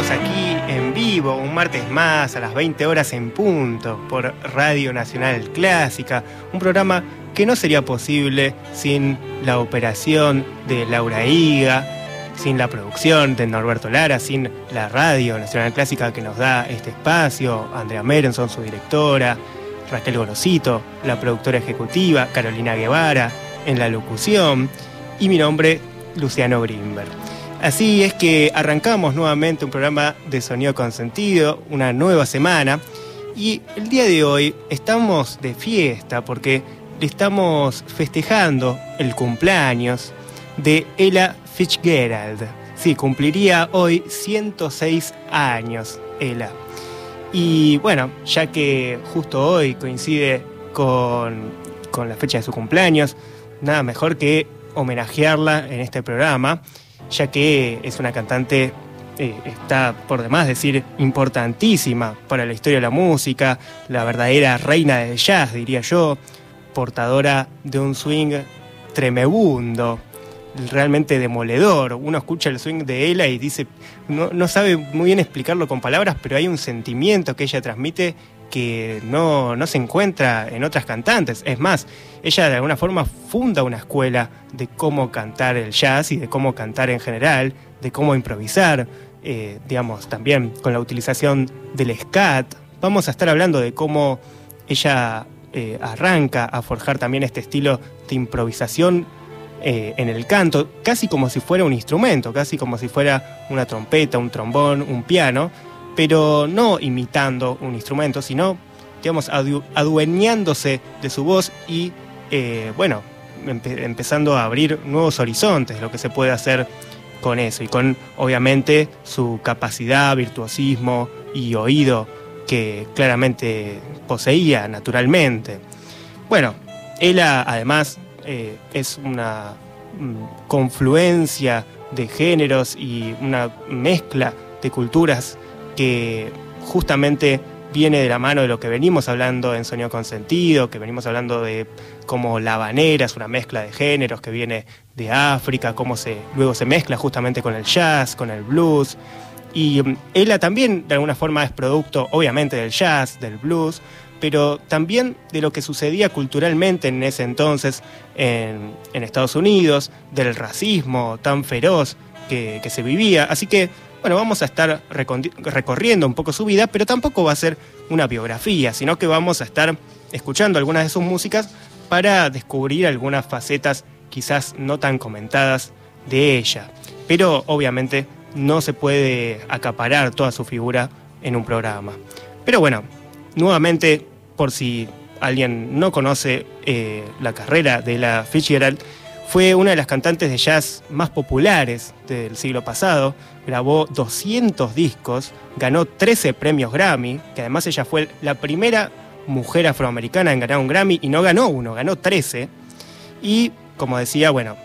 Estamos aquí en vivo un martes más a las 20 horas en punto por Radio Nacional Clásica, un programa que no sería posible sin la operación de Laura Higa, sin la producción de Norberto Lara, sin la Radio Nacional Clásica que nos da este espacio, Andrea Merenson, su directora, Raquel Gorosito, la productora ejecutiva, Carolina Guevara, en la locución, y mi nombre, Luciano Grimberg. Así es que arrancamos nuevamente un programa de sonido con sentido, una nueva semana, y el día de hoy estamos de fiesta porque estamos festejando el cumpleaños de Ella Fitzgerald. Sí, cumpliría hoy 106 años Ella. Y bueno, ya que justo hoy coincide con, con la fecha de su cumpleaños, nada mejor que homenajearla en este programa ya que es una cantante, eh, está por demás decir, importantísima para la historia de la música, la verdadera reina del jazz, diría yo, portadora de un swing tremebundo, realmente demoledor. Uno escucha el swing de ella y dice, no, no sabe muy bien explicarlo con palabras, pero hay un sentimiento que ella transmite que no, no, se encuentra en otras cantantes. Es más, ella de alguna forma funda una escuela de cómo cantar el jazz y de cómo cantar en general, de cómo improvisar, eh, digamos, también con la utilización del scat. Vamos a estar hablando de cómo ella eh, arranca a forjar también este estilo de improvisación eh, en el canto, casi como si fuera un instrumento, casi como si fuera una trompeta, un trombón, un piano pero no imitando un instrumento, sino, digamos, adueñándose de su voz y, eh, bueno, empezando a abrir nuevos horizontes, lo que se puede hacer con eso, y con, obviamente, su capacidad, virtuosismo y oído que claramente poseía naturalmente. Bueno, ella además eh, es una mm, confluencia de géneros y una mezcla de culturas que justamente viene de la mano de lo que venimos hablando en Sonido con Sentido, que venimos hablando de cómo la habanera es una mezcla de géneros que viene de África, cómo se, luego se mezcla justamente con el jazz, con el blues. Y mm, ella también de alguna forma es producto, obviamente, del jazz, del blues, pero también de lo que sucedía culturalmente en ese entonces en, Estados Unidos, del racismo tan feroz que, que se vivía. Así que bueno, vamos a estar recorriendo un poco su vida, pero tampoco va a ser una biografía, sino que vamos a estar escuchando algunas de sus músicas para descubrir algunas facetas quizás no tan comentadas de ella. Pero obviamente no se puede acaparar toda su figura en un programa. Pero bueno, nuevamente, por si alguien no conoce eh, la carrera de la Fitzgerald, fue una de las cantantes de jazz más populares del siglo pasado, grabó 200 discos, ganó 13 premios Grammy, que además ella fue la primera mujer afroamericana en ganar un Grammy y no ganó uno, ganó 13. Y como decía, bueno,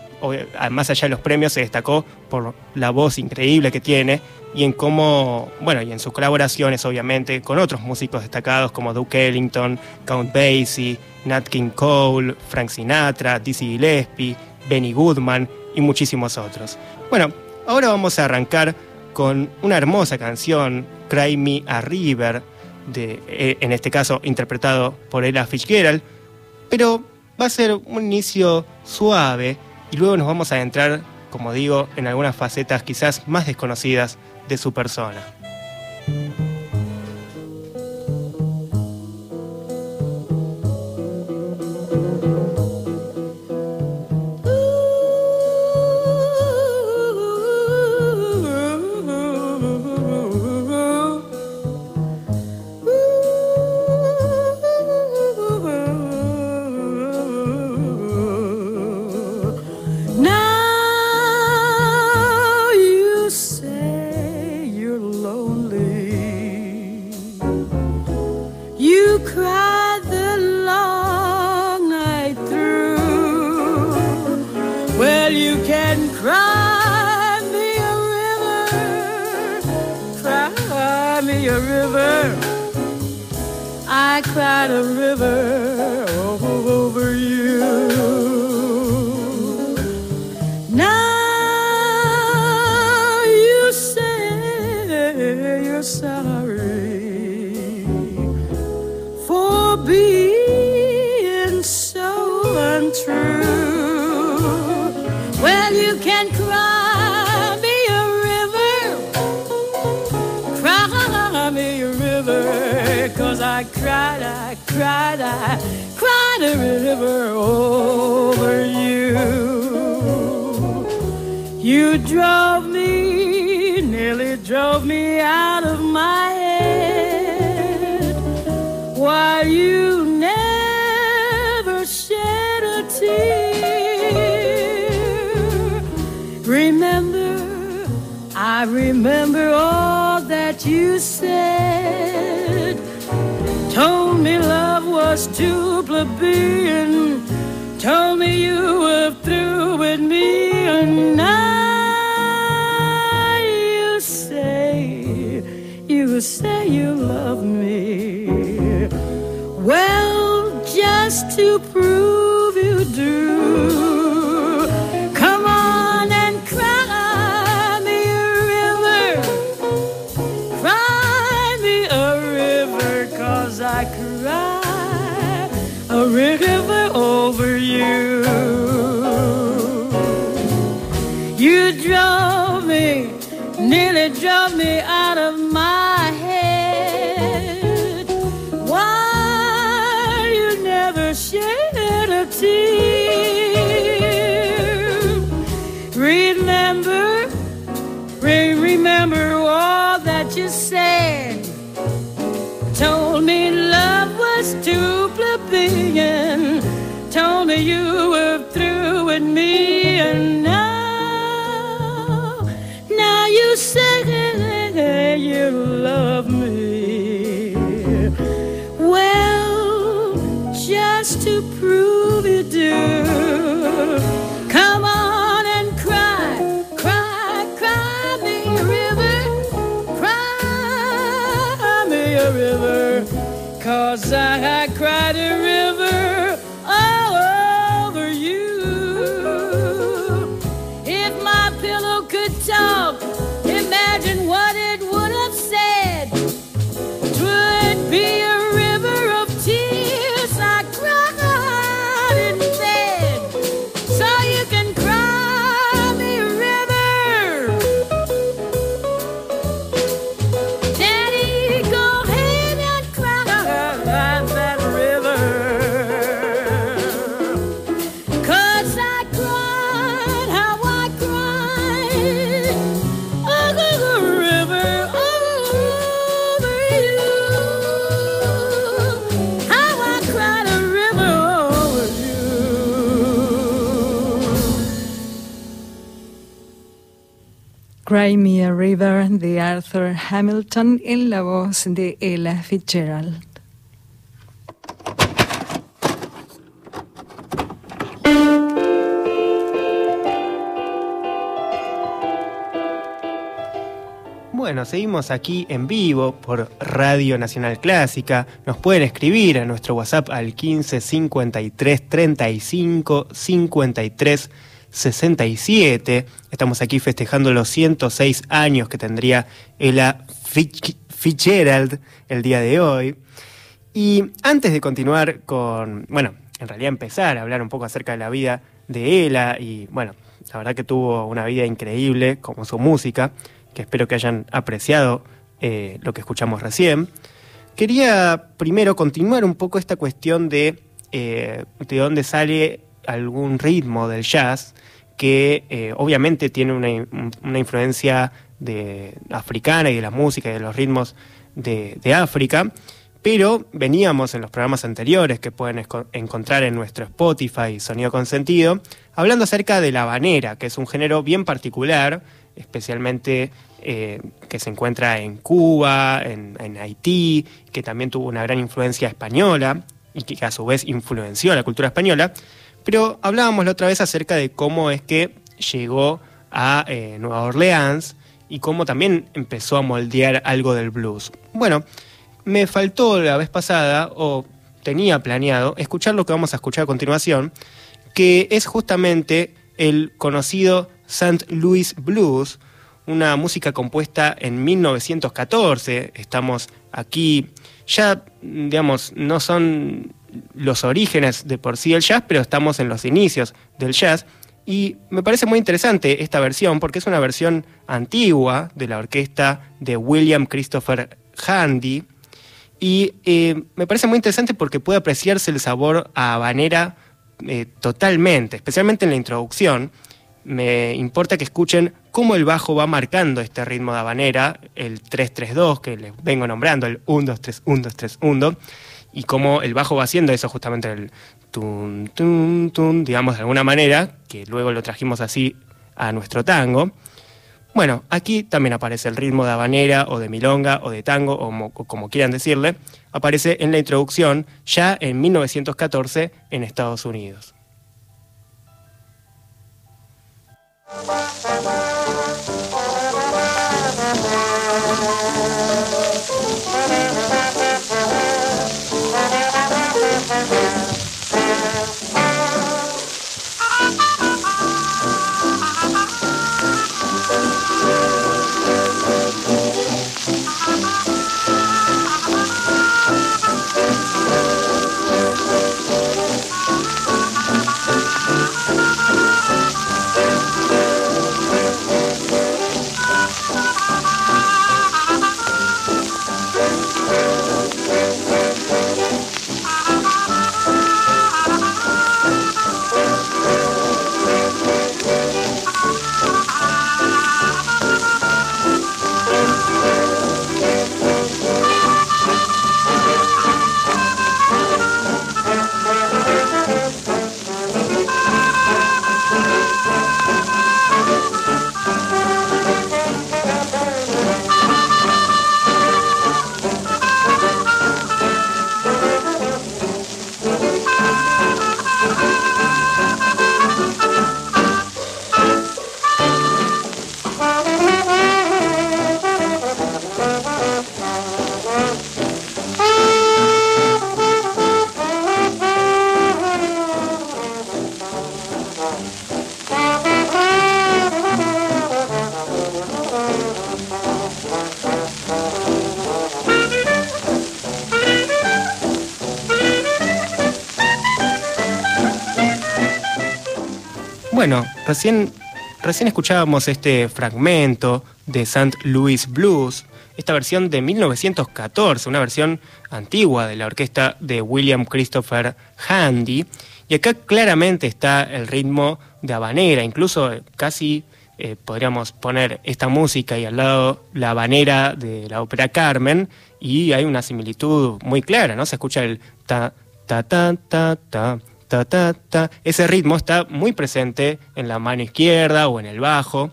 más allá de los premios se destacó por la voz increíble que tiene y en cómo, bueno, y en sus colaboraciones obviamente con otros músicos destacados como Duke Ellington, Count Basie, Nat King Cole, Frank Sinatra, Dizzy Gillespie, Benny Goodman y muchísimos otros. Bueno, ahora vamos a arrancar con una hermosa canción, Cry Me a River, de, eh, en este caso interpretado por Ella Fitzgerald, pero va a ser un inicio suave y luego nos vamos a adentrar, como digo, en algunas facetas quizás más desconocidas de su persona. I cried a river over you. Now you say you're sorry for being cried, I cried a river over you. You drove me, nearly drove me out of my head while you never shed a tear. Remember, I remember all that you said. to plebeian. Cry River de Arthur Hamilton en la voz de Ella Fitzgerald. Bueno, seguimos aquí en vivo por Radio Nacional Clásica. Nos pueden escribir a nuestro WhatsApp al 15 53 35 53 67. Estamos aquí festejando los 106 años que tendría Ella Fitzgerald el día de hoy. Y antes de continuar con, bueno, en realidad empezar a hablar un poco acerca de la vida de Ella y, bueno, la verdad que tuvo una vida increíble como su música, que espero que hayan apreciado eh, lo que escuchamos recién. Quería primero continuar un poco esta cuestión de, eh, de dónde sale algún ritmo del jazz que eh, obviamente tiene una, una influencia de, africana y de la música y de los ritmos de, de África, pero veníamos en los programas anteriores que pueden encontrar en nuestro Spotify Sonido con Sentido, hablando acerca de la habanera, que es un género bien particular, especialmente eh, que se encuentra en Cuba, en, en Haití, que también tuvo una gran influencia española y que a su vez influenció la cultura española. Pero hablábamos la otra vez acerca de cómo es que llegó a eh, Nueva Orleans y cómo también empezó a moldear algo del blues. Bueno, me faltó la vez pasada, o tenía planeado, escuchar lo que vamos a escuchar a continuación, que es justamente el conocido St. Louis Blues, una música compuesta en 1914. Estamos aquí, ya, digamos, no son los orígenes de por sí del jazz, pero estamos en los inicios del jazz. Y me parece muy interesante esta versión porque es una versión antigua de la orquesta de William Christopher Handy. Y eh, me parece muy interesante porque puede apreciarse el sabor a habanera eh, totalmente, especialmente en la introducción. Me importa que escuchen cómo el bajo va marcando este ritmo de habanera, el 3-3-2 que les vengo nombrando, el 1-2-3-1-2-3-1, y cómo el bajo va haciendo eso justamente el tun, tun, tun, digamos de alguna manera, que luego lo trajimos así a nuestro tango. Bueno, aquí también aparece el ritmo de habanera o de milonga o de tango o, o como quieran decirle, aparece en la introducción ya en 1914 en Estados Unidos. Bueno, recién, recién escuchábamos este fragmento de St. Louis Blues, esta versión de 1914, una versión antigua de la orquesta de William Christopher Handy. Y acá claramente está el ritmo de habanera, incluso eh, casi eh, podríamos poner esta música y al lado la habanera de la ópera Carmen, y hay una similitud muy clara, ¿no? Se escucha el ta, ta, ta, ta, ta, ta, ta, ta. Ese ritmo está muy presente en la mano izquierda o en el bajo,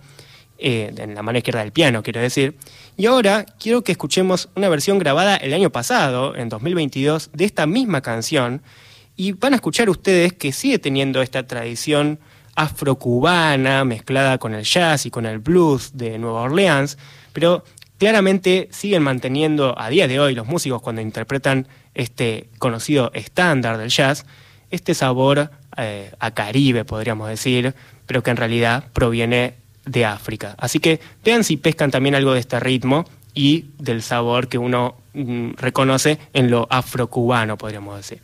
eh, en la mano izquierda del piano, quiero decir. Y ahora quiero que escuchemos una versión grabada el año pasado, en 2022, de esta misma canción. Y van a escuchar ustedes que sigue teniendo esta tradición afrocubana mezclada con el jazz y con el blues de Nueva Orleans, pero claramente siguen manteniendo a día de hoy los músicos cuando interpretan este conocido estándar del jazz, este sabor eh, a Caribe, podríamos decir, pero que en realidad proviene de África. Así que vean si pescan también algo de este ritmo y del sabor que uno mm, reconoce en lo afrocubano, podríamos decir.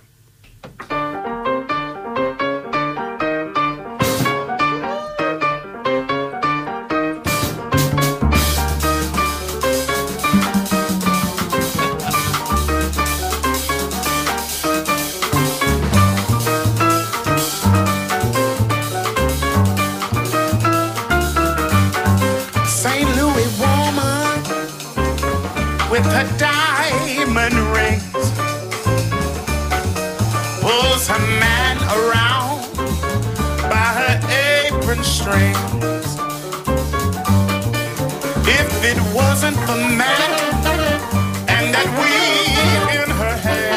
strings. If it wasn't for Mac and that weave in her hair,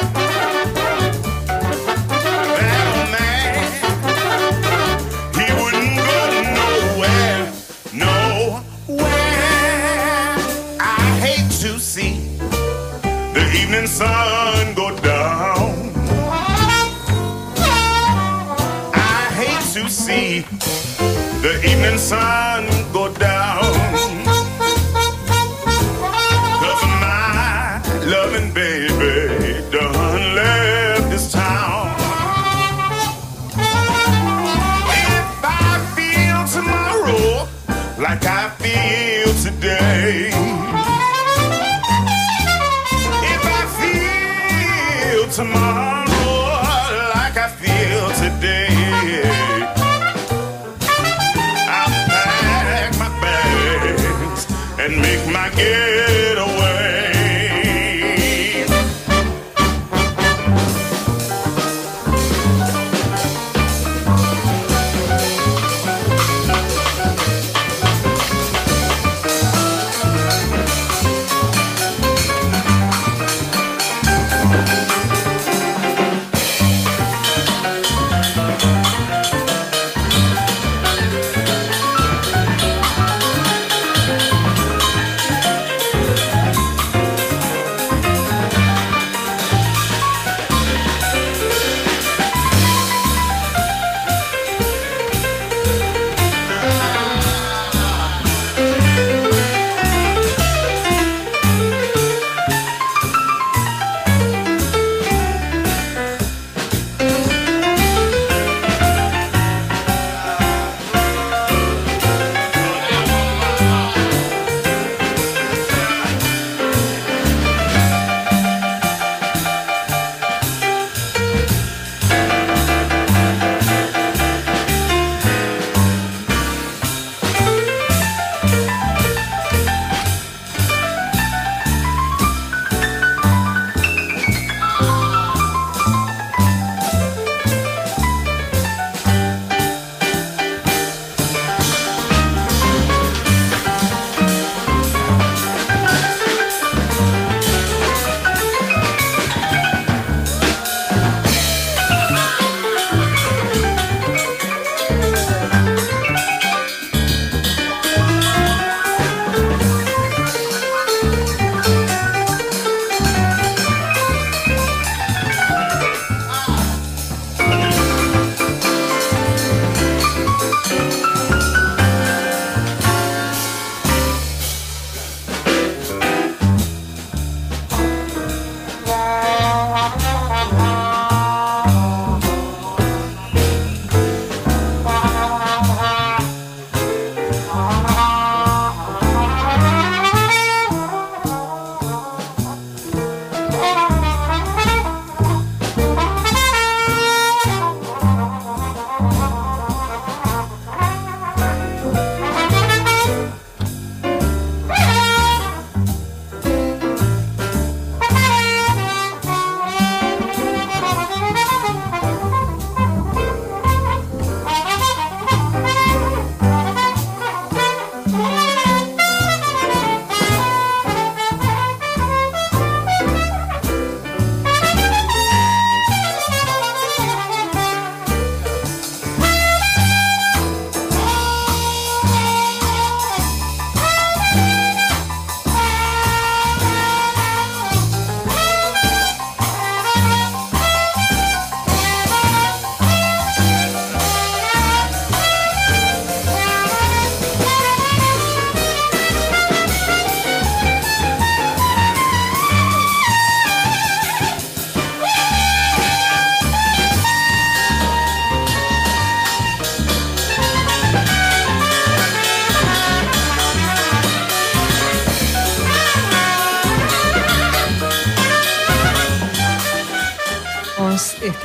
that old man, he wouldn't go nowhere, nowhere. I hate to see the evening sun go down. I hate to see the evening sun go down.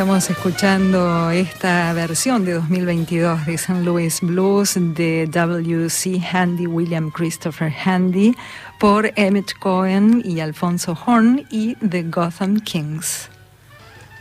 Estamos escuchando esta versión de 2022 de St. Louis Blues de W.C. Handy, William Christopher Handy, por Emmett Cohen y Alfonso Horn y The Gotham Kings.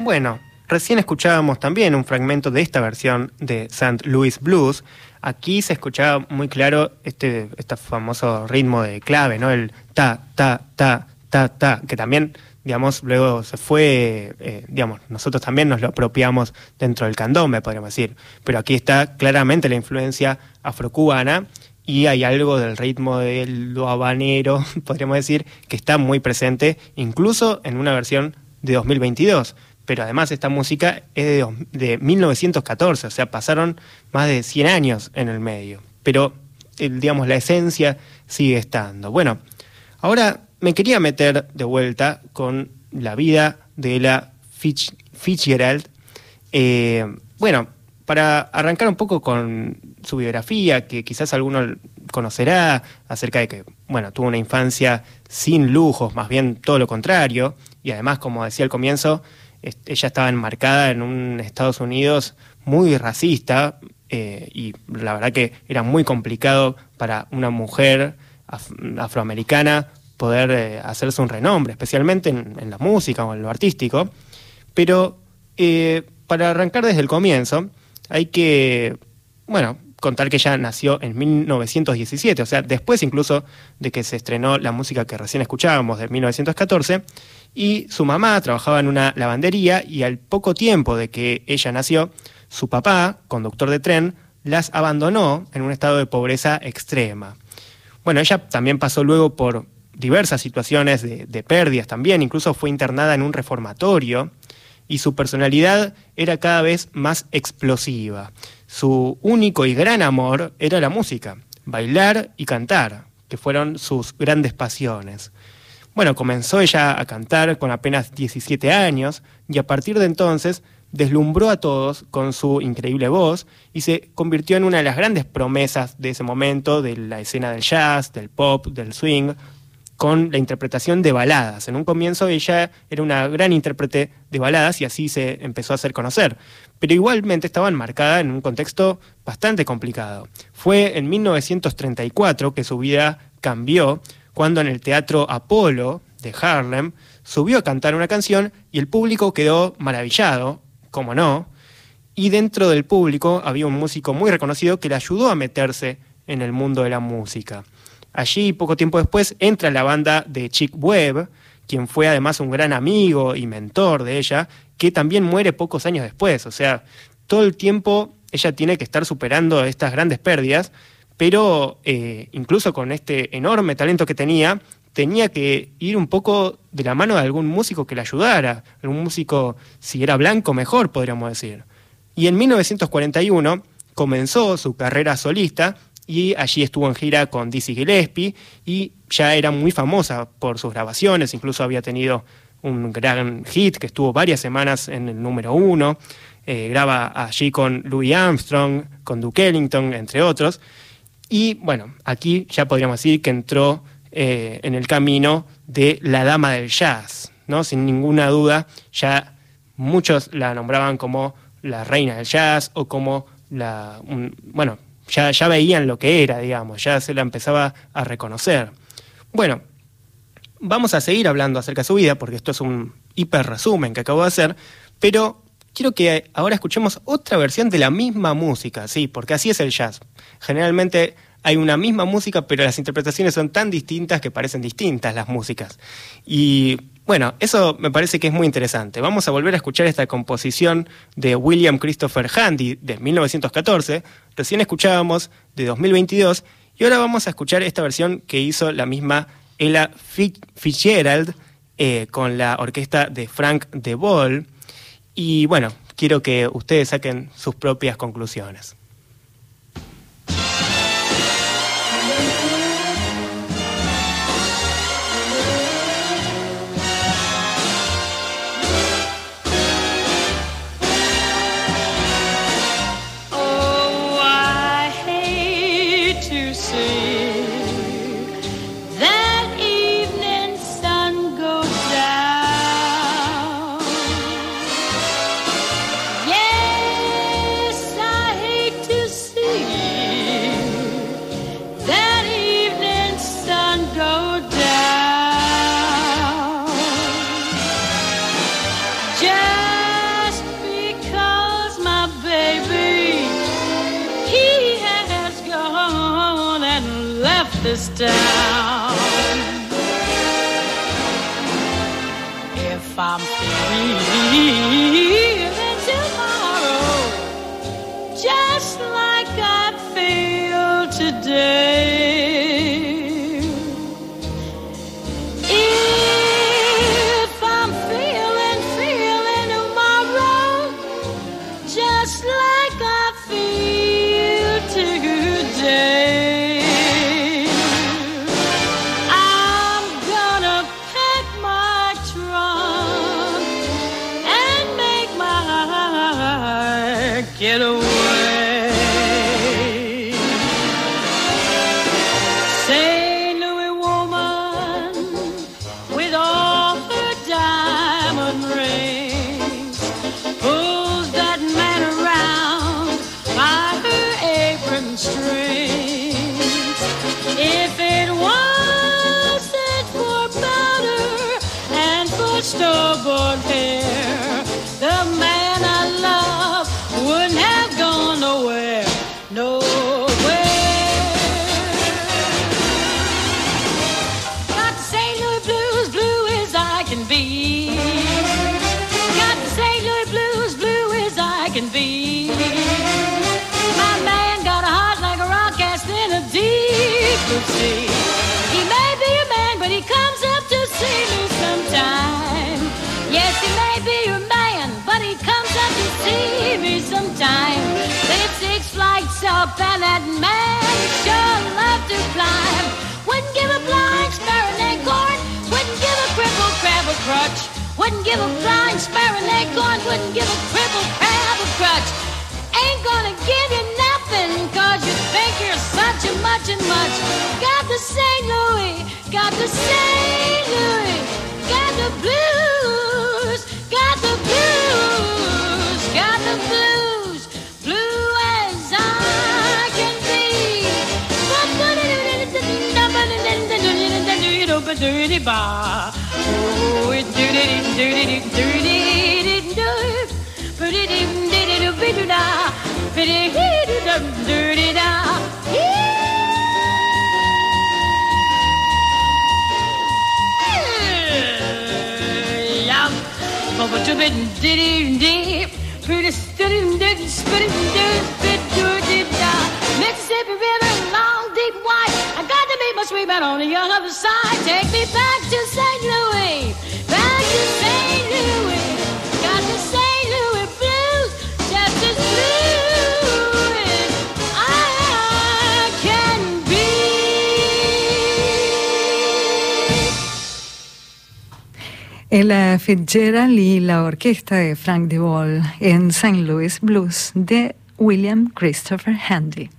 Bueno, recién escuchábamos también un fragmento de esta versión de St. Louis Blues. Aquí se escuchaba muy claro este, este famoso ritmo de clave, ¿no? El ta, ta, ta, ta, ta, que también, digamos, luego se fue, eh, digamos, nosotros también nos lo apropiamos dentro del candombe, podríamos decir. Pero aquí está claramente la influencia afrocubana y hay algo del ritmo del lo habanero, podríamos decir, que está muy presente, incluso en una versión de 2022. Pero además esta música es de, de 1914, o sea, pasaron más de 100 años en el medio. Pero, el- digamos, la esencia sigue estando. Bueno, ahora me quería meter de vuelta con la vida de la Fitzgerald. Eh, bueno, para arrancar un poco con su biografía, que quizás alguno conocerá acerca de que, bueno, tuvo una infancia sin lujos, más bien todo lo contrario, y además, como decía al comienzo, ella estaba enmarcada en un Estados Unidos muy racista, eh, y la verdad que era muy complicado para una mujer af- afroamericana poder eh, hacerse un renombre, especialmente en, la música o en lo artístico. Pero eh, para arrancar desde el comienzo, hay que, bueno, contar que ella nació en 1917, o sea, después incluso de que se estrenó la música que recién escuchábamos de 1914, y su mamá trabajaba en una lavandería y al poco tiempo de que ella nació, su papá, conductor de tren, las abandonó en un estado de pobreza extrema. Bueno, ella también pasó luego por diversas situaciones de, pérdidas también, incluso fue internada en un reformatorio y su personalidad era cada vez más explosiva. Su único y gran amor era la música, bailar y cantar, que fueron sus grandes pasiones. Bueno, comenzó ella a cantar con apenas 17 años y a partir de entonces deslumbró a todos con su increíble voz y se convirtió en una de las grandes promesas de ese momento de la escena del jazz, del pop, del swing, con la interpretación de baladas. En un comienzo ella era una gran intérprete de baladas y así se empezó a hacer conocer, pero igualmente estaba enmarcada en un contexto bastante complicado. Fue en 1934 que su vida cambió cuando en el Teatro Apolo de Harlem subió a cantar una canción y el público quedó maravillado, como no, y dentro del público había un músico muy reconocido que le ayudó a meterse en el mundo de la música. Allí, poco tiempo después, entra la banda de Chick Webb, quien fue además un gran amigo y mentor de ella, que también muere pocos años después. O sea, todo el tiempo ella tiene que estar superando estas grandes pérdidas, pero eh, incluso con este enorme talento que tenía, tenía que ir un poco de la mano de algún músico que le ayudara, algún músico, si era blanco, mejor, podríamos decir. Y en 1941 comenzó su carrera solista y allí estuvo en gira con Dizzy Gillespie y ya era muy famosa por sus grabaciones, incluso había tenido un gran hit que estuvo varias semanas en el número uno, eh, graba allí con Louis Armstrong, con Duke Ellington, entre otros, y bueno, aquí ya podríamos decir que entró eh, en el camino de la dama del jazz, ¿no? Sin ninguna duda, ya muchos la nombraban como la reina del jazz o como la, bueno, ya, ya veían lo que era, digamos, ya se la empezaba a reconocer. Bueno, vamos a seguir hablando acerca de su vida, porque esto es un hiper resumen que acabo de hacer, pero quiero que ahora escuchemos otra versión de la misma música, sí, porque así es el jazz. Generalmente hay una misma música, pero las interpretaciones son tan distintas que parecen distintas las músicas. Y bueno, eso me parece que es muy interesante. Vamos a volver a escuchar esta composición de William Christopher Handy de 1914. Recién escuchábamos de 2022 y ahora vamos a escuchar esta versión que hizo la misma Ella Fi- Fitzgerald eh, con la orquesta de Frank de Boll. Y bueno, quiero que ustedes saquen sus propias conclusiones. Up, and that man sure love to climb. Wouldn't give a blind sparrow an acorn, wouldn't give a crippled crab a crutch. Wouldn't give a blind sparrow an acorn, wouldn't give a crippled crab a crutch. Ain't gonna give you nothing, cause you think you're such a much and much. Got the St. Louis, got the St. Louis, got the blues, doody ba. Oh, it doo doody doody doody doody doody doody doo doody doody doody Bubba doo diddy dee, pretty stiddy diddy spitty diddy spit doo dee da, Mississippi River. My sweet man on the other side. Take me back to St. Louis, back to St. Louis. Got the St. Louis blues, just as blue as I can be. Ella Fitzgerald y la orquesta de Frank DeVol en St. Louis Blues de William Christopher Handy.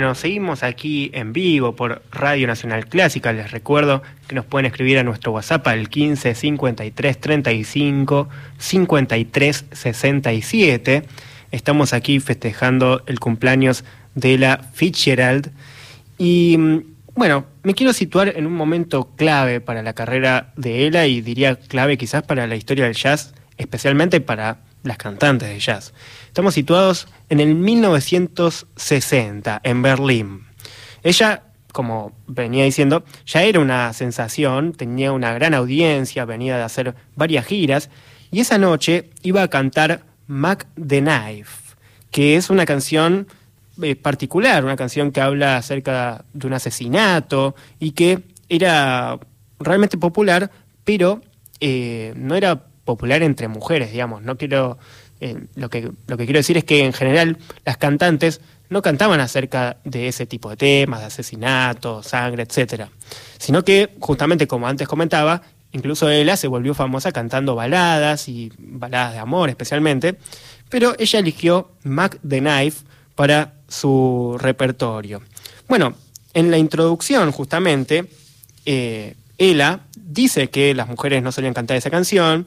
Bueno, seguimos aquí en vivo por Radio Nacional Clásica. Les recuerdo que nos pueden escribir a nuestro WhatsApp al 15 53 35 53 67. Estamos aquí festejando el cumpleaños de la Fitzgerald. Y mm, bueno, me quiero situar en un momento clave para la carrera de ella y diría clave quizás para la historia del jazz, especialmente para las cantantes de jazz. Estamos situados en el 1960, en Berlín. Ella, como venía diciendo, ya era una sensación, tenía una gran audiencia, venía de hacer varias giras, y esa noche iba a cantar Mac the Knife, que es una canción eh, particular, una canción que habla acerca de un asesinato y que era realmente popular, pero eh, no era popular entre mujeres, digamos. No quiero eh, lo, que, lo que quiero decir es que en general las cantantes no cantaban acerca de ese tipo de temas, de asesinatos, sangre, etcétera, sino que justamente como antes comentaba, incluso ella se volvió famosa cantando baladas y baladas de amor especialmente, pero ella eligió Mac the Knife para su repertorio. Bueno, en la introducción justamente, eh, ella dice que las mujeres no solían cantar esa canción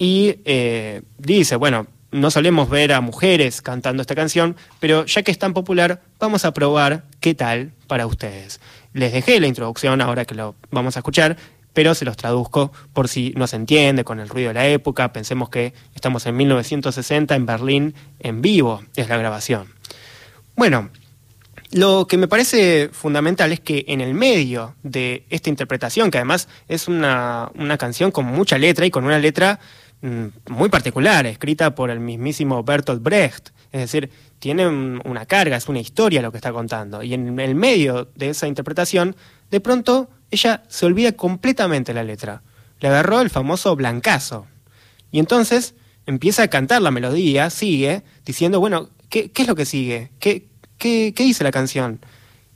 y eh, dice, bueno, no solemos ver a mujeres cantando esta canción, pero ya que es tan popular, vamos a probar qué tal para ustedes. Les dejé la introducción ahora que lo vamos a escuchar, pero se los traduzco por si no se entiende con el ruido de la época. Pensemos que estamos en 1960 en Berlín en vivo, es la grabación. Bueno, lo que me parece fundamental es que en el medio de esta interpretación, que además es una, una canción con mucha letra y con una letra muy particular, escrita por el mismísimo Bertolt Brecht, es decir, tiene un- una carga, es una historia lo que está contando. Y en el medio de esa interpretación, de pronto ella se olvida completamente la letra. le agarró el famoso blancazo. Y entonces empieza a cantar la melodía, sigue, diciendo, bueno, ¿qué, qué es lo que sigue? ¿Qué, qué, ¿Qué dice la canción?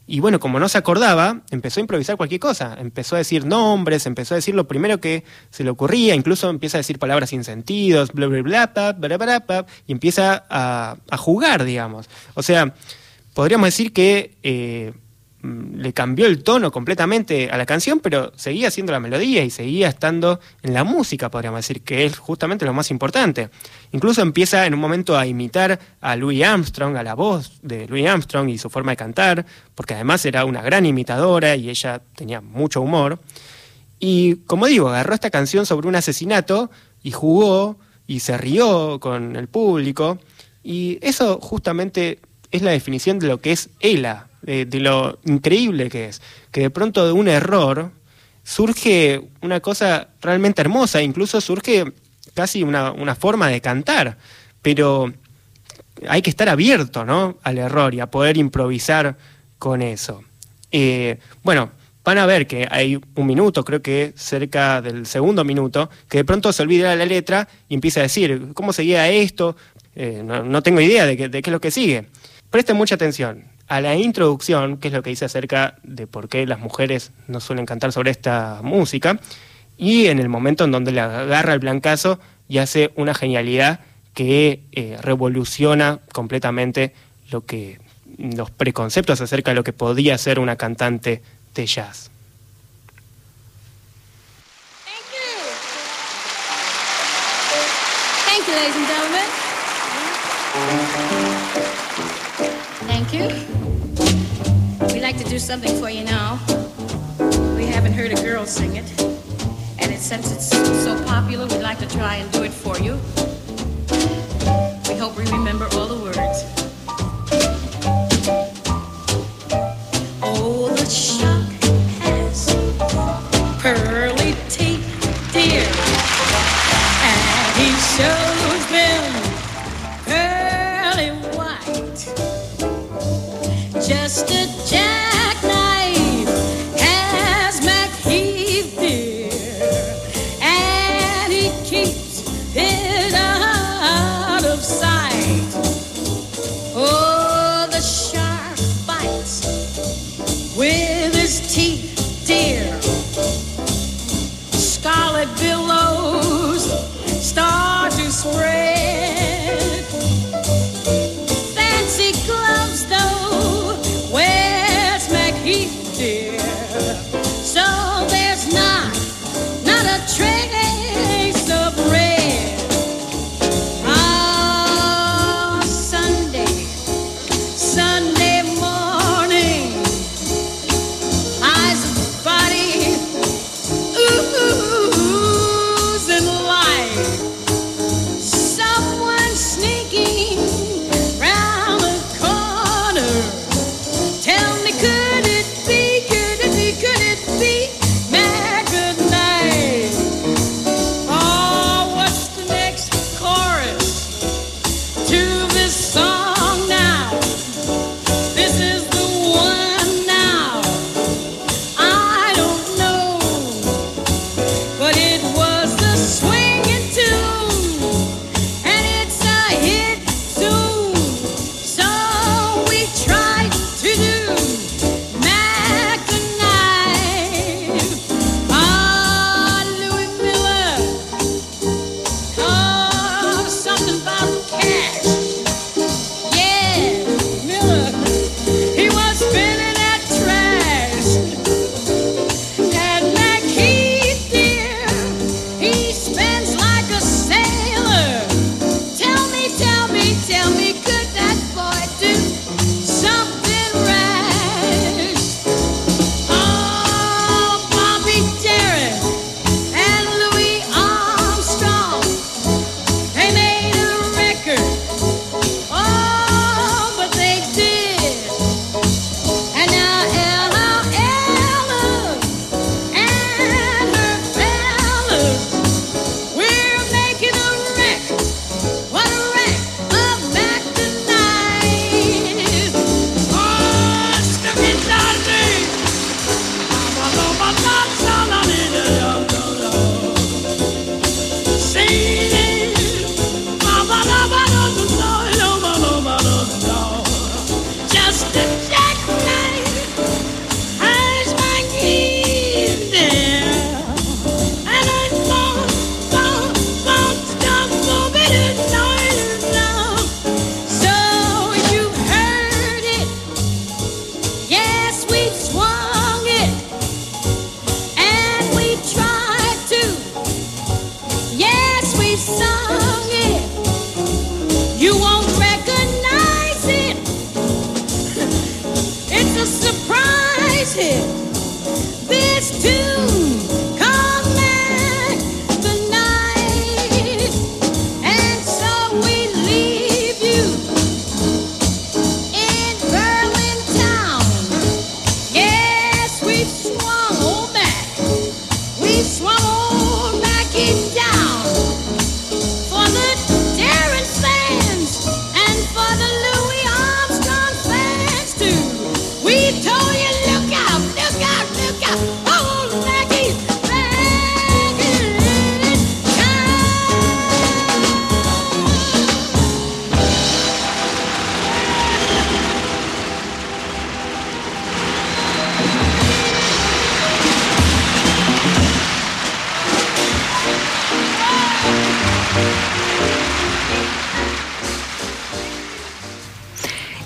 Y bueno, como no se acordaba, empezó a improvisar cualquier cosa. Empezó a decir nombres, empezó a decir lo primero que se le ocurría, incluso empieza a decir palabras sin sentidos, bla, bla, bla, bla, bla, bla, bla, y empieza a, a jugar, digamos. O sea, podríamos decir que eh, le cambió el tono completamente a la canción, pero seguía haciendo la melodía y seguía estando en la música, podríamos decir, que es justamente lo más importante. Incluso empieza en un momento a imitar a Louis Armstrong, a la voz de Louis Armstrong y su forma de cantar, porque además era una gran imitadora y ella tenía mucho humor. Y como digo, agarró esta canción sobre un asesinato y jugó y se rió con el público. Y eso justamente es la definición de lo que es Ela, de, de lo increíble que es. Que de pronto de un error surge una cosa realmente hermosa, incluso surge casi una, una forma de cantar. Pero hay que estar abierto ¿no? al error y a poder improvisar con eso. Eh, bueno, van a ver que hay un minuto, creo que cerca del segundo minuto, que de pronto se olvida la letra y empieza a decir, ¿cómo seguía esto? Eh, no, tengo idea de, de qué es lo que sigue. Presten mucha atención a la introducción, que es lo que dice acerca de por qué las mujeres no suelen cantar sobre esta música, y en el momento en donde le agarra el blancazo y hace una genialidad que eh, revoluciona completamente lo que los preconceptos acerca de lo que podía ser una cantante de jazz. Thank you. Ladies and gentlemen. Do something for you now. We haven't heard a girl sing it. And it, since it's so popular, we'd like to try and do it for you. We hope we remember all the words. Oh,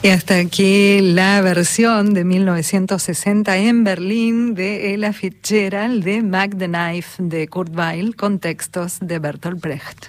Y hasta aquí la versión de 1960 en Berlín de Ella Fitzgerald de Mac the Knife de Kurt Weill con textos de Bertolt Brecht.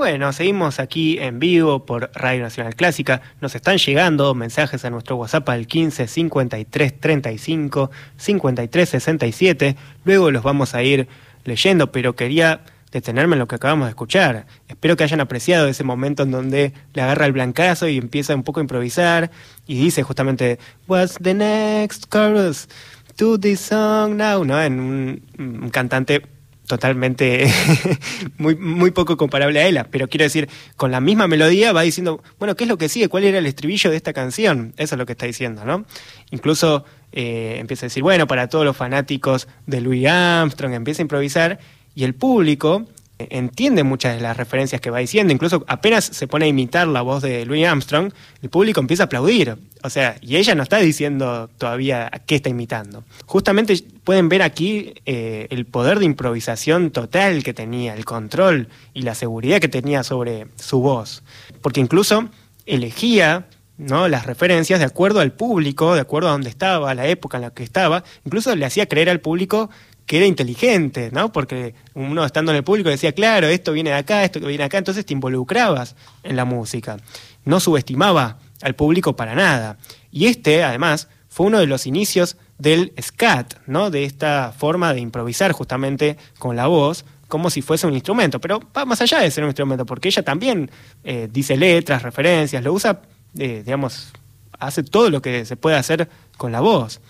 Bueno, seguimos aquí en vivo por Radio Nacional Clásica. Nos están llegando mensajes a nuestro WhatsApp al 15 53 35 53 67. Luego los vamos a ir leyendo, pero quería detenerme en lo que acabamos de escuchar. Espero que hayan apreciado ese momento en donde le agarra el blancazo y empieza un poco a improvisar y dice justamente What's the next chorus to this song now? ¿No? En un, un cantante totalmente muy, muy poco comparable a ella, pero quiero decir, con la misma melodía va diciendo, bueno, ¿qué es lo que sigue? ¿Cuál era el estribillo de esta canción? Eso es lo que está diciendo, ¿no? Incluso eh, empieza a decir, bueno, para todos los fanáticos de Louis Armstrong, empieza a improvisar y el público entiende muchas de las referencias que va diciendo, incluso apenas se pone a imitar la voz de Louis Armstrong, el público empieza a aplaudir. O sea, y ella no está diciendo todavía a qué está imitando. Justamente pueden ver aquí eh, el poder de improvisación total que tenía, el control y la seguridad que tenía sobre su voz. Porque incluso elegía ¿no? las referencias de acuerdo al público, de acuerdo a dónde estaba, a la época en la que estaba, incluso le hacía creer al público que era inteligente, ¿no? Porque uno estando en el público decía, claro, esto viene de acá, esto viene de acá, entonces te involucrabas en la música. No subestimaba al público para nada. Y este, además, fue uno de los inicios del scat, ¿no? De esta forma de improvisar justamente con la voz, como si fuese un instrumento. Pero va más allá de ser un instrumento, porque ella también eh, dice letras, referencias, lo usa, eh, digamos, hace todo lo que se puede hacer con la voz.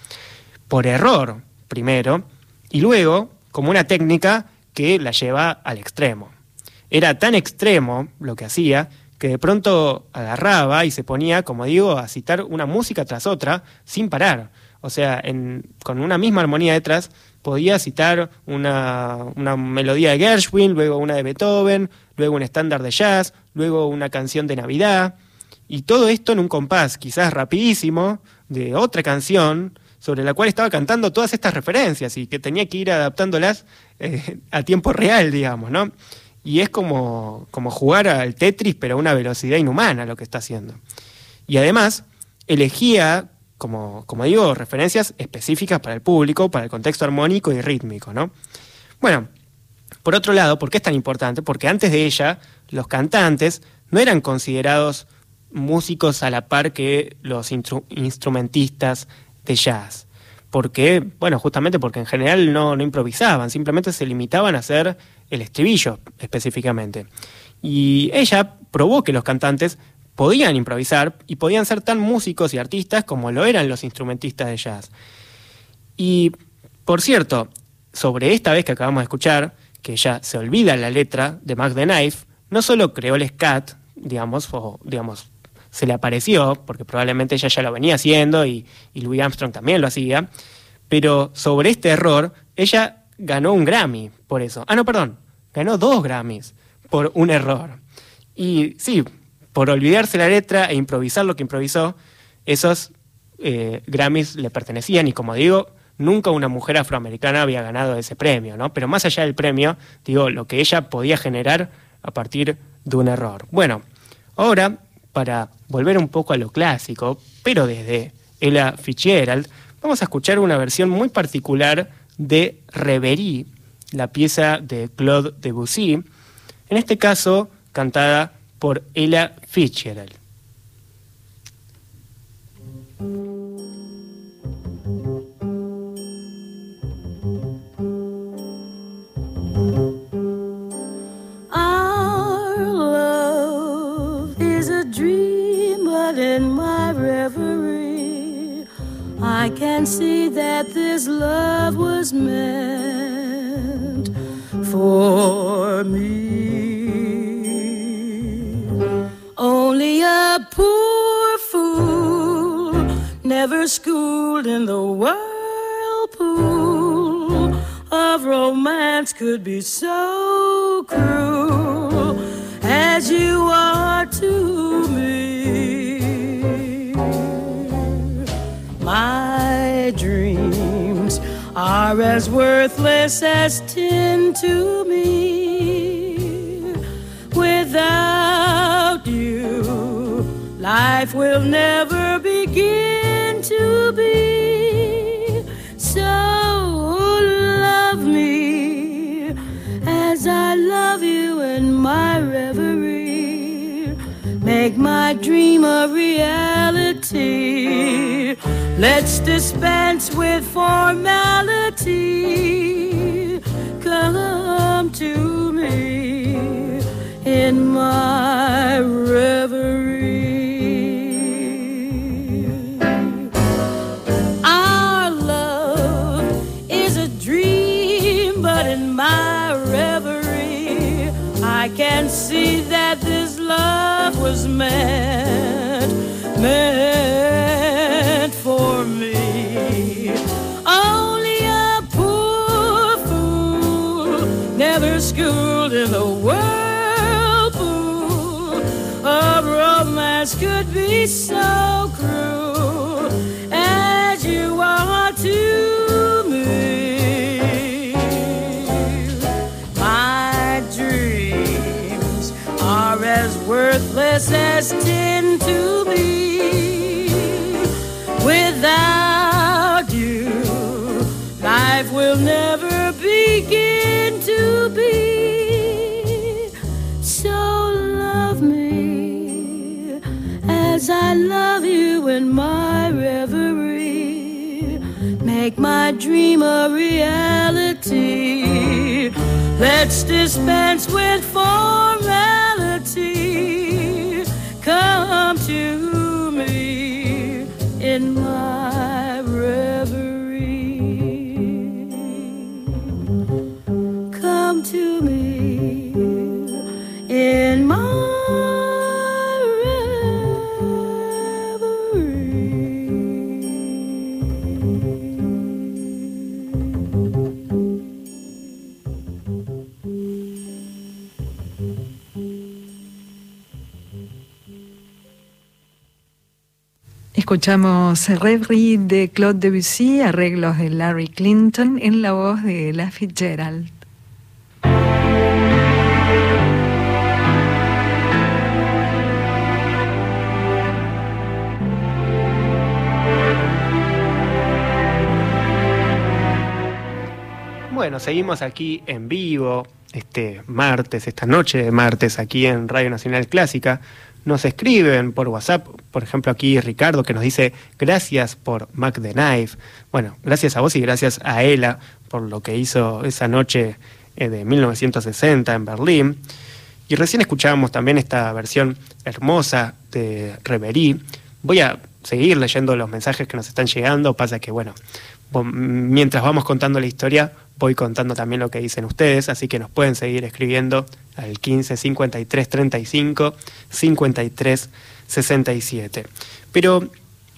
Por error, primero, y luego como una técnica que la lleva al extremo. Era tan extremo lo que hacía que de pronto agarraba y se ponía, como digo, a citar una música tras otra sin parar. O sea, con una misma armonía detrás podía citar una, una, melodía de Gershwin, luego una de Beethoven, luego un estándar de jazz, luego una canción de Navidad, y todo esto en un compás quizás rapidísimo de otra canción sobre la cual estaba cantando todas estas referencias y que tenía que ir adaptándolas eh, a tiempo real, digamos, ¿no? Y es como, como jugar al Tetris, pero a una velocidad inhumana lo que está haciendo. Y además, elegía, como, como digo, referencias específicas para el público, para el contexto armónico y rítmico, ¿no? Bueno, por otro lado, ¿por qué es tan importante? Porque antes de ella, los cantantes no eran considerados músicos a la par que los instrumentistas de jazz. Porque, bueno, justamente porque en general no, no improvisaban, simplemente se limitaban a hacer el estribillo específicamente. Y ella probó que los cantantes podían improvisar y podían ser tan músicos y artistas como lo eran los instrumentistas de jazz. Y, por cierto, sobre esta vez que acabamos de escuchar, que ya se olvida la letra de Mac the Knife, no solo creó el scat, digamos, o digamos, se le apareció, porque probablemente ella ya lo venía haciendo y, Louis Armstrong también lo hacía, pero sobre este error ella ganó un Grammy por eso. Ah, no, perdón, ganó dos Grammys por un error. Y sí, por olvidarse la letra e improvisar lo que improvisó, esos eh, Grammys le pertenecían y como digo, nunca una mujer afroamericana había ganado ese premio, ¿no? Pero más allá del premio, digo, lo que ella podía generar a partir de un error. Bueno, ahora, para volver un poco a lo clásico, pero desde Ella Fitzgerald, vamos a escuchar una versión muy particular de Reverie, la pieza de Claude Debussy, en este caso cantada por Ella Fitzgerald. In my reverie, I can see that this love was meant for me. Only a poor fool, never schooled in the whirlpool of romance, could be so cruel as you are to me. Dreams are as worthless as tin to me. Without you, life will never begin to be. So love me as I love you in my reverie. Make my dream a reality. Let's dispense with formality. Come to me spend Escuchamos Reverie de Claude Debussy, arreglos de Larry Clinton en la voz de Ella Fitzgerald. Bueno, seguimos aquí en vivo, este martes, esta noche de martes, aquí en Radio Nacional Clásica. Nos escriben por WhatsApp, por ejemplo, aquí Ricardo, que nos dice gracias por Mac the Knife. Bueno, gracias a vos y gracias a Ela por lo que hizo esa noche eh, de 1960 en Berlín. Y recién escuchábamos también esta versión hermosa de Reverie. Voy a seguir leyendo los mensajes que nos están llegando. Pasa que, bueno, mientras vamos contando la historia, voy contando también lo que dicen ustedes. Así que nos pueden seguir escribiendo al 15 53 35 53 67. Pero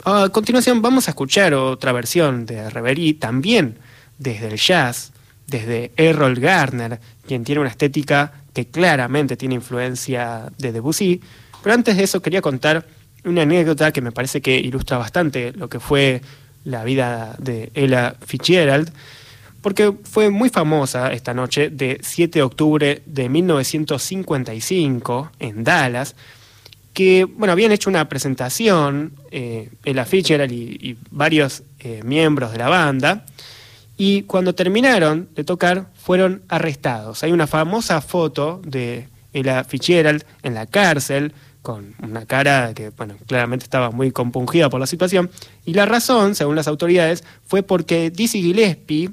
a continuación vamos a escuchar otra versión de Reverie, también desde el jazz, desde Errol Garner, quien tiene una estética que claramente tiene influencia de Debussy. Pero antes de eso quería contar una anécdota que me parece que ilustra bastante lo que fue la vida de Ella Fitzgerald, porque fue muy famosa esta noche de 7 de octubre de 1955 en Dallas, que bueno, habían hecho una presentación, eh, Ella Fitzgerald y, y varios eh, miembros de la banda, y cuando terminaron de tocar fueron arrestados. Hay una famosa foto de Ella Fitzgerald en la cárcel, con una cara que, bueno, claramente estaba muy compungida por la situación. Y la razón, según las autoridades, fue porque Dizzy Gillespie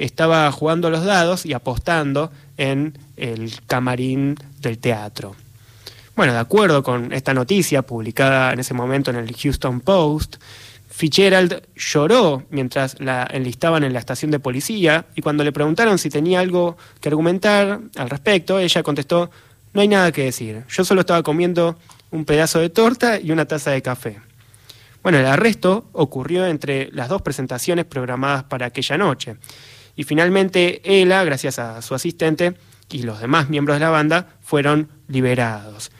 estaba jugando los dados y apostando en el camarín del teatro. Bueno, de acuerdo con esta noticia publicada en ese momento en el Houston Post, Fitzgerald lloró mientras la enlistaban en la estación de policía y cuando le preguntaron si tenía algo que argumentar al respecto, ella contestó, no hay nada que decir, yo solo estaba comiendo un pedazo de torta y una taza de café. Bueno, el arresto ocurrió entre las dos presentaciones programadas para aquella noche. Y finalmente ella, gracias a su asistente y los demás miembros de la banda, fueron liberados.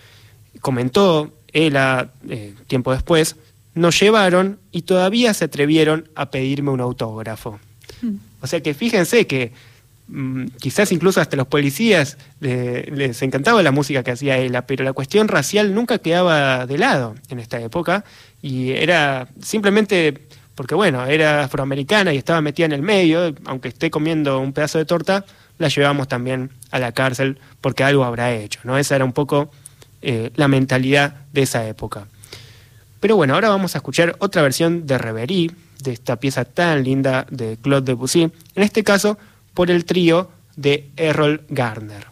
Comentó ella eh, tiempo después, nos llevaron y todavía se atrevieron a pedirme un autógrafo. O sea que fíjense que mm, quizás incluso hasta los policías le- les encantaba la música que hacía ella, pero la cuestión racial nunca quedaba de lado en esta época y era simplemente porque bueno, era afroamericana y estaba metida en el medio, aunque esté comiendo un pedazo de torta, la llevamos también a la cárcel porque algo habrá hecho, ¿no? Esa era un poco eh, la mentalidad de esa época. Pero bueno, ahora vamos a escuchar otra versión de Reverie, de esta pieza tan linda de Claude Debussy, en este caso por el trío de Errol Garner.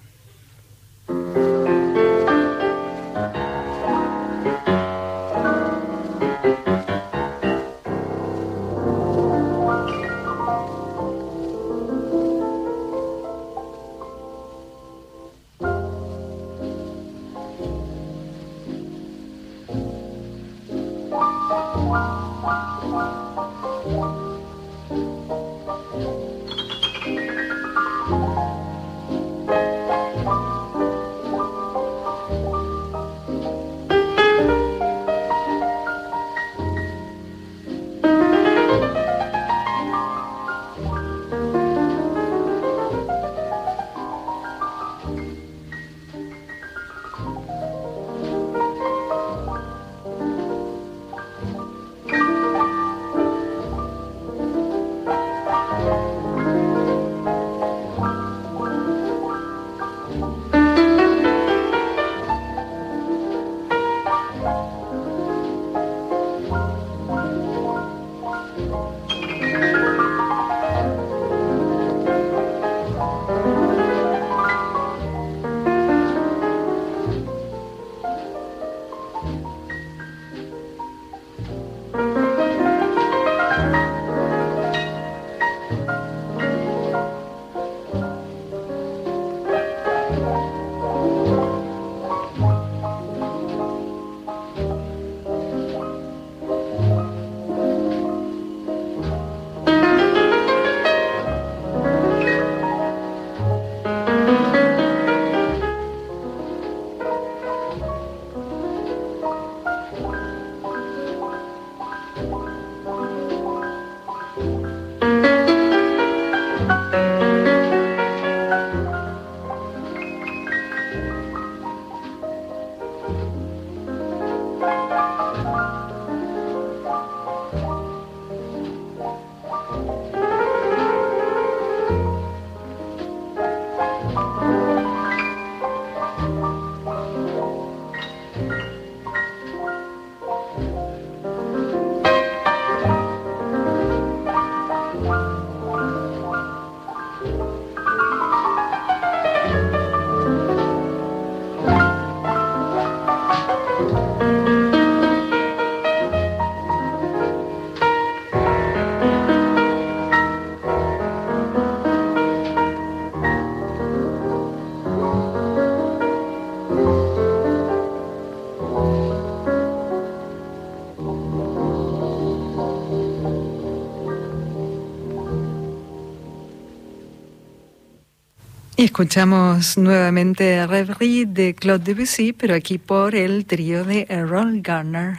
Y escuchamos nuevamente Rêverie de Claude Debussy, pero aquí por el trío de Errol Garner.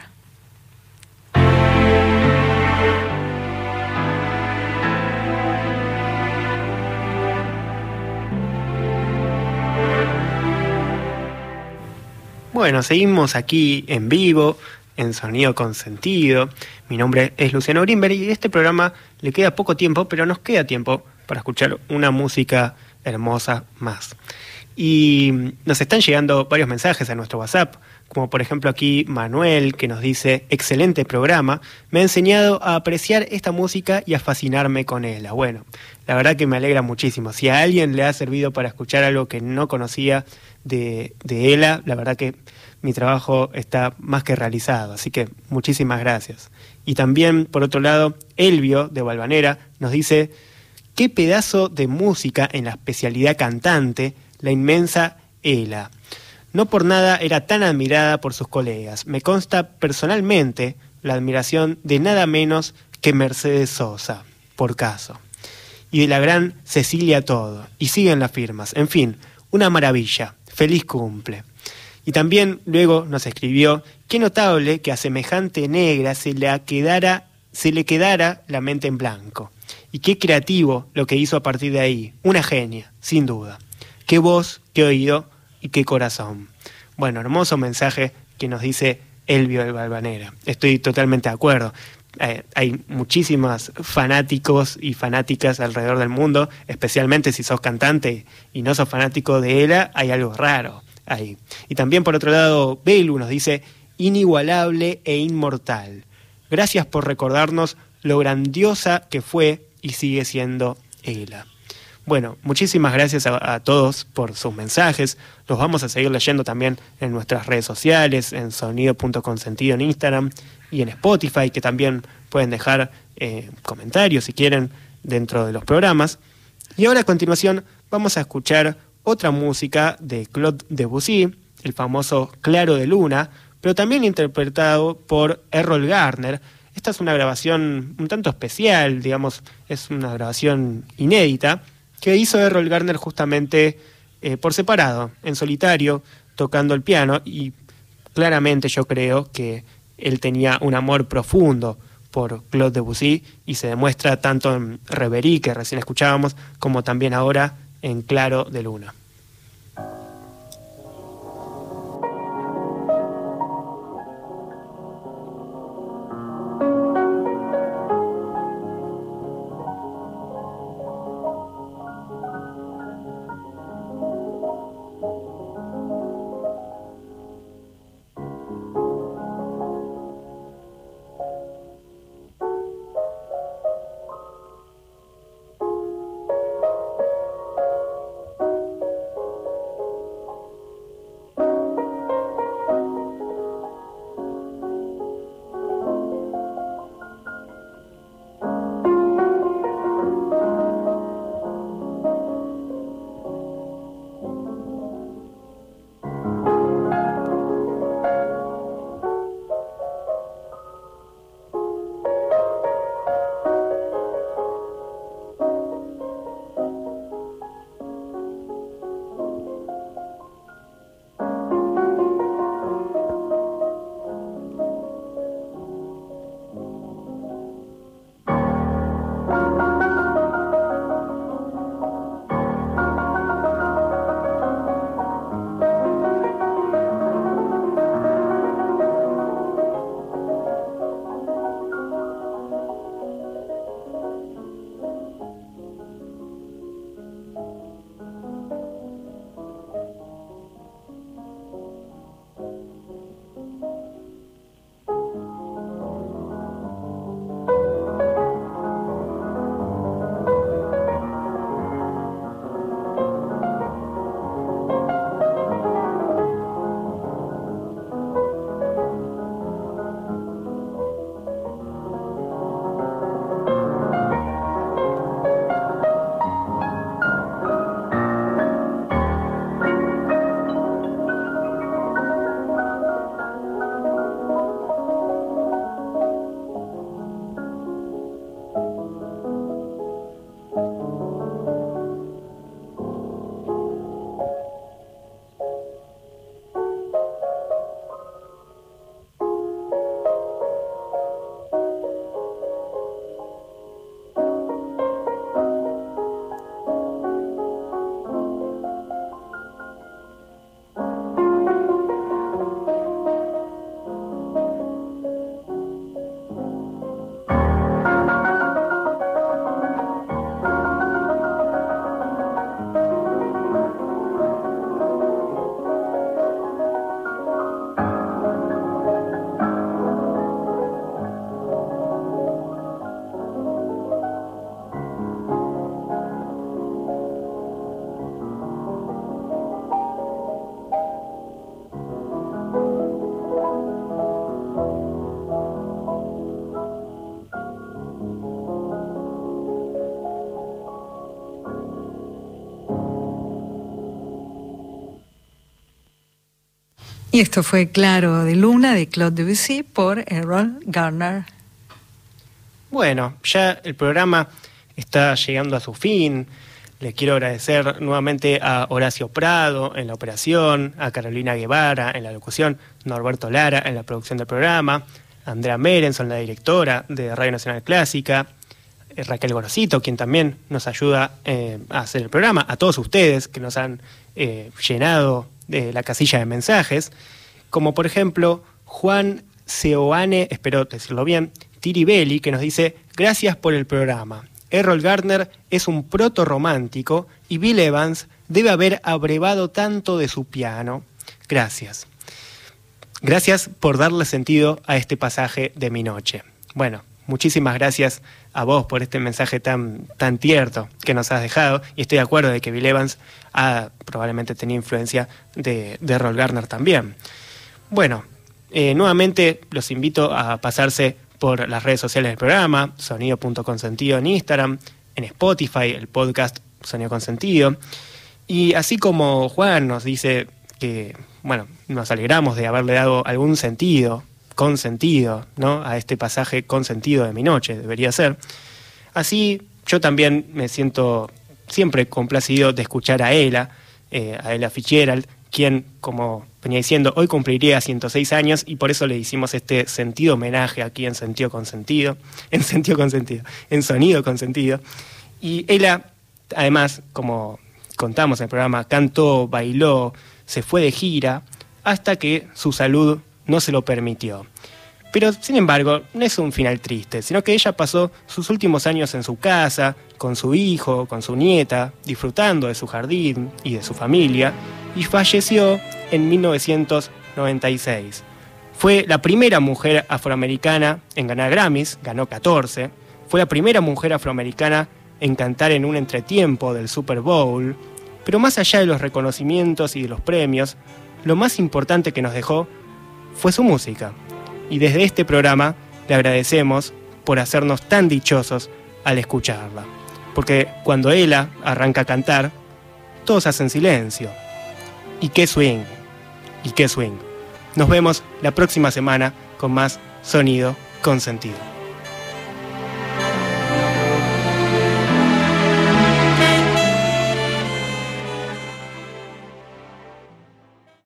Bueno, seguimos aquí en vivo, en Sonido con Sentido. Mi nombre es Luciano Grimberg y este programa le queda poco tiempo, pero nos queda tiempo para escuchar una música hermosa más. Y nos están llegando varios mensajes a nuestro WhatsApp, como por ejemplo aquí Manuel, que nos dice, excelente programa, me ha enseñado a apreciar esta música y a fascinarme con ella. Bueno, la verdad que me alegra muchísimo. Si a alguien le ha servido para escuchar algo que no conocía de, de Ela, la verdad que mi trabajo está más que realizado. Así que muchísimas gracias. Y también, por otro lado, Elvio de Valvanera nos dice, qué pedazo de música en la especialidad cantante, la inmensa Ela. No por nada era tan admirada por sus colegas. Me consta personalmente la admiración de nada menos que Mercedes Sosa, por caso. Y de la gran Cecilia Todo. Y siguen las firmas. En fin, una maravilla. Feliz cumple. Y también luego nos escribió, qué notable que a semejante negra se le quedara, se le quedara la mente en blanco. Y qué creativo lo que hizo a partir de ahí. Una genia, sin duda. Qué voz, qué oído y qué corazón. Bueno, hermoso mensaje que nos dice Elvio el Balvanera. Estoy totalmente de acuerdo. Eh, hay muchísimos fanáticos y fanáticas alrededor del mundo, especialmente si sos cantante y no sos fanático de ella, hay algo raro ahí. Y también por otro lado, Belu nos dice, inigualable e inmortal. Gracias por recordarnos lo grandiosa que fue y sigue siendo ella. Bueno, muchísimas gracias a, todos por sus mensajes. Los vamos a seguir leyendo también en nuestras redes sociales, en sonido.consentido en Instagram y en Spotify, que también pueden dejar eh, comentarios si quieren dentro de los programas. Y ahora a continuación vamos a escuchar otra música de Claude Debussy, el famoso Claro de Luna, pero también interpretado por Errol Garner. Esta es una grabación un tanto especial, digamos, es una grabación inédita que hizo Errol Garner justamente eh, por separado, en solitario, tocando el piano y claramente yo creo que él tenía un amor profundo por Claude Debussy y se demuestra tanto en Reverie, que recién escuchábamos, como también ahora en Claro de Luna. Esto fue Claro de Luna de Claude Debussy por Errol Garner. Bueno, ya el programa está llegando a su fin. Le quiero agradecer nuevamente a Horacio Prado en la operación, a Carolina Guevara en la locución, Norberto Lara en la producción del programa, Andrea Merenson, la directora de Radio Nacional Clásica, eh, Raquel Gorosito, quien también nos ayuda eh, a hacer el programa, a todos ustedes que nos han eh, llenado de la casilla de mensajes, como por ejemplo Juan Seoane, espero decirlo bien, Tiribelli, que nos dice, gracias por el programa. Errol Gardner es un proto romántico y Bill Evans debe haber abrevado tanto de su piano. Gracias. Gracias por darle sentido a este pasaje de mi noche. Bueno, muchísimas gracias a vos por este mensaje tan, tan tierno que nos has dejado y estoy de acuerdo de que Bill Evans ha probablemente tenido influencia de, de Errol Garner también. Bueno, eh, nuevamente los invito a pasarse por las redes sociales del programa, sonido.consentido en Instagram, en Spotify, el podcast Sonido Consentido. Y así como Juan nos dice que, bueno, nos alegramos de haberle dado algún sentido, con sentido, ¿no? A este pasaje con sentido de mi noche, debería ser. Así yo también me siento siempre complacido de escuchar a Ella, eh, a Ella Fitzgerald, quien, como venía diciendo, hoy cumpliría 106 años y por eso le hicimos este sentido homenaje aquí en Sentido con Sentido, en Sentido con Sentido, en Sonido con Sentido. Y ella, además, como contamos en el programa, cantó, bailó, se fue de gira, hasta que su salud no se lo permitió. Pero, sin embargo, no es un final triste, sino que ella pasó sus últimos años en su casa, con su hijo, con su nieta, disfrutando de su jardín y de su familia, y falleció en 1996. Fue la primera mujer afroamericana en ganar Grammys, ganó 14. Fue la primera mujer afroamericana en cantar en un entretiempo del Super Bowl. Pero más allá de los reconocimientos y de los premios, lo más importante que nos dejó fue su música. Y desde este programa le agradecemos por hacernos tan dichosos al escucharla. Porque cuando ella arranca a cantar, todos hacen silencio. Y qué swing, y qué swing. Nos vemos la próxima semana con más sonido con sentido.